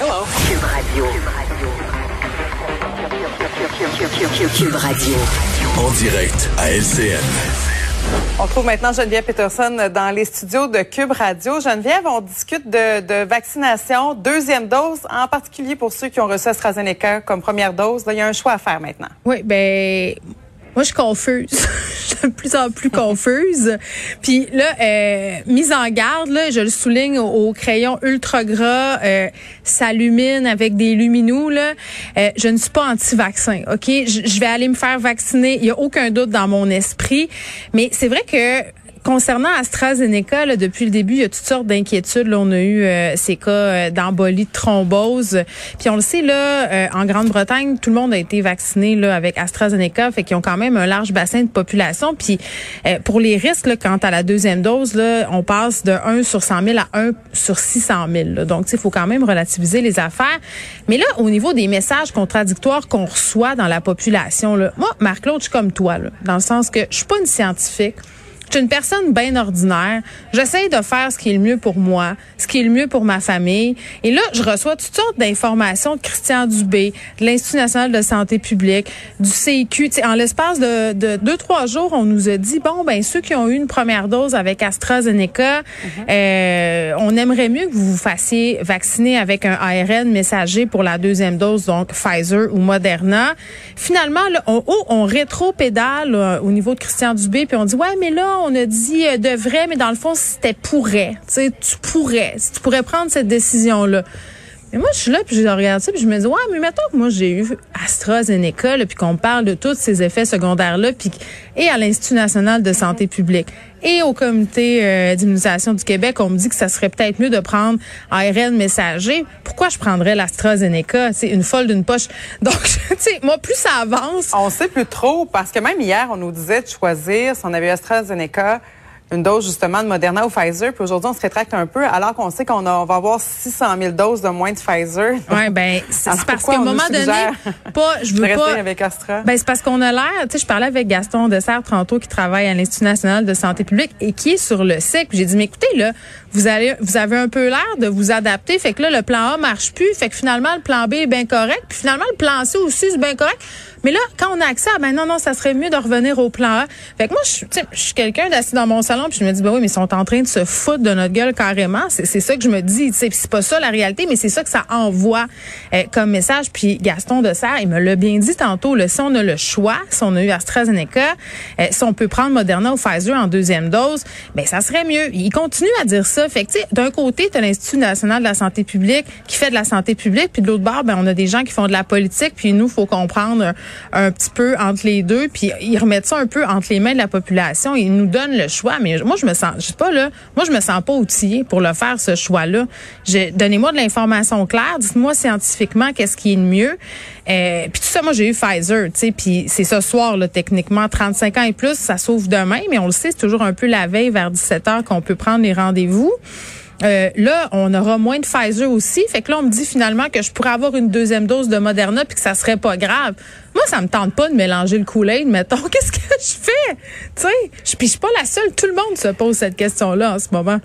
Cube Radio. Cube Radio. En direct à LCN. On trouve maintenant Geneviève Peterson dans les studios de Cube Radio. Geneviève, on discute de, de vaccination, deuxième dose, en particulier pour ceux qui ont reçu AstraZeneca comme première dose. Là, il y a un choix à faire maintenant. Oui, ben moi, je suis confuse. je suis de plus en plus confuse. Puis là, euh, mise en garde, là, je le souligne au, crayon ultra gras, euh, s'allumine avec des luminous. Là, euh, je ne suis pas anti-vaccin. Ok, je, vais aller me faire vacciner. Il y a aucun doute dans mon esprit. Mais c'est vrai que Concernant AstraZeneca, là, depuis le début, il y a toutes sortes d'inquiétudes. On a eu euh, ces cas euh, d'embolie, de thrombose. Puis on le sait, là, euh, en Grande-Bretagne, tout le monde a été vacciné là, avec AstraZeneca, fait qu'ils ont quand même un large bassin de population. Puis pour les risques, là, quant à la deuxième dose, là, on passe de 1 sur 100 000 à 1 sur 600 000. Là. Donc, il faut quand même relativiser les affaires. Mais là, au niveau des messages contradictoires qu'on reçoit dans la population, là, moi, Marc-Claude, je suis comme toi, là, dans le sens que je suis pas une scientifique. Je suis une personne bien ordinaire. J'essaie de faire ce qui est le mieux pour moi, ce qui est le mieux pour ma famille. Et là, je reçois toutes sortes d'informations de Christian Dubé, de l'Institut national de santé publique, du CIQ. en l'espace de, de, deux, trois jours, on nous a dit, bon, ben ceux qui ont eu une première dose avec AstraZeneca, mhm. euh, on aimerait mieux que vous vous fassiez vacciner avec un ARN messager pour la deuxième dose, donc Pfizer ou Moderna. Finalement, là, on, oh, on rétro-pédale euh, au niveau de Christian Dubé, puis on dit, ouais, mais là, on a dit euh, de vrai, mais dans le fond, c'était pourrait. Tu sais, tu pourrais. Si tu pourrais prendre cette décision-là. Mais moi, je suis là, puis je regarde ça, puis je me dis, ouais, mais mettons que moi, j'ai eu AstraZeneca, puis qu'on parle de tous ces effets secondaires-là, puis et à l'Institut national de santé publique et au comité euh, d'immunisation du Québec, on me dit que ça serait peut-être mieux de prendre ARN messager. Pourquoi je prendrais l'AstraZeneca? C'est une folle d'une poche. Donc, tu sais, moi, plus ça avance... On sait plus trop, parce que même hier, on nous disait de choisir si on avait AstraZeneca une dose justement de Moderna ou Pfizer, puis aujourd'hui on se rétracte un peu, alors qu'on sait qu'on va avoir 600 000 doses de moins de Pfizer. Oui, ben c'est parce qu'à un moment donné, pas, je veux pas. avec Astra? Ben c'est parce qu'on a l'air, tu sais, je parlais avec Gaston Dessert tantôt qui travaille à l'Institut national de santé publique et qui est sur le cycle. J'ai dit mais écoutez là, vous allez, vous avez un peu l'air de vous adapter, fait que là le plan A marche plus, fait que finalement le plan B est bien correct, puis finalement le plan C aussi c'est bien correct. Mais là, quand on a accès à, ben non, non, ça serait mieux de revenir au plan A. Fait que moi, je, je suis quelqu'un d'assis dans mon salon, puis je me dis, ben oui, mais ils sont en train de se foutre de notre gueule carrément. C'est ça que je me dis. C'est pas ça la réalité, mais c'est ça que ça envoie euh, comme message. Puis Gaston de Serre, il me l'a bien dit tantôt, là, si on a le choix, si on a eu AstraZeneca, euh, si on peut prendre Moderna ou Pfizer en deuxième dose, ben ça serait mieux. Il continue à dire ça. Fait que, d'un côté, tu as l'Institut national de la santé publique qui fait de la santé publique, puis de l'autre bord, ben, on a des gens qui font de la politique, puis nous, faut comprendre un petit peu entre les deux, puis ils remettent ça un peu entre les mains de la population. Ils nous donnent le choix, mais moi je me sens, je sais pas là, moi je me sens pas outillée pour le faire ce choix-là. Donnez-moi de l'information claire, dites-moi scientifiquement qu'est-ce qui est le mieux. Euh, puis tout ça, moi j'ai eu Pfizer, tu sais, puis c'est ce soir là techniquement 35 ans et plus, ça s'ouvre demain, mais on le sait, c'est toujours un peu la veille vers 17 heures qu'on peut prendre les rendez-vous. Euh, là, on aura moins de Pfizer aussi. Fait que là, on me dit finalement que je pourrais avoir une deuxième dose de Moderna puis que ça serait pas grave. Moi, ça me tente pas de mélanger le Kool-Aid, mettons. Qu'est-ce que je fais? Tu sais, je suis pas la seule. Tout le monde se pose cette question-là en ce moment.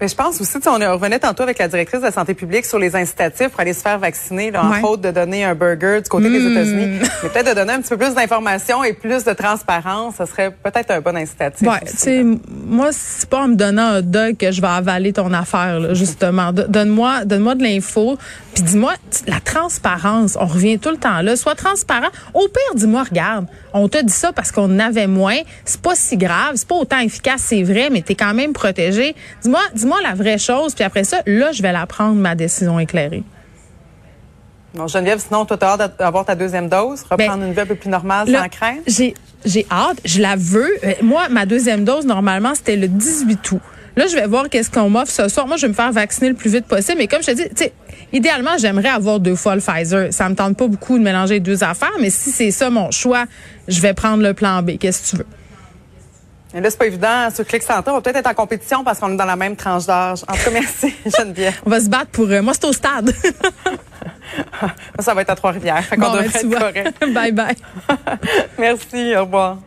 Mais je pense aussi, on revenait tantôt avec la directrice de la santé publique sur les incitatifs pour aller se faire vacciner, là, en faute de donner un burger du côté des hmm. États-Unis. Mais peut-être de donner un petit peu plus d'informations et plus de transparence, ça serait peut-être un bon incitatif. Ouais, tu sais, moi, c'est pas en me donnant un dog que je vais avaler ton affaire, là, justement. Donne-moi, donne-moi de l'info, puis dis-moi la transparence. On revient tout le temps là. Sois transparent. Au pire, dis-moi, regarde, on t'a dit ça parce qu'on avait moins. C'est pas si grave, c'est pas autant efficace, c'est vrai, mais t'es quand même protégé. Dis-moi, dis moi la vraie chose, puis après ça, là, je vais la prendre, ma décision éclairée. Bon, Geneviève, sinon, toi, as hâte d'avoir ta deuxième dose, reprendre ben, une vie un peu plus normale sans crainte? J'ai, j'ai hâte, je la veux. Euh, moi, ma deuxième dose, normalement, c'était le 18 août. Là, je vais voir qu'est-ce qu'on m'offre ce soir. Moi, je vais me faire vacciner le plus vite possible. Mais comme je te dis, tu sais, idéalement, j'aimerais avoir deux fois le Pfizer. Ça me tente pas beaucoup de mélanger les deux affaires, mais si c'est ça mon choix, je vais prendre le plan B. Qu'est-ce que tu veux? Et là, c'est pas évident. Sur Click Santé, on va peut-être être en compétition parce qu'on est dans la même tranche d'âge. En tout cas, merci, Geneviève. on va se battre pour... Euh, moi, c'est au stade. ça va être à Trois-Rivières. Fait qu'on devrait ben, être correct. bye bye. merci, au revoir.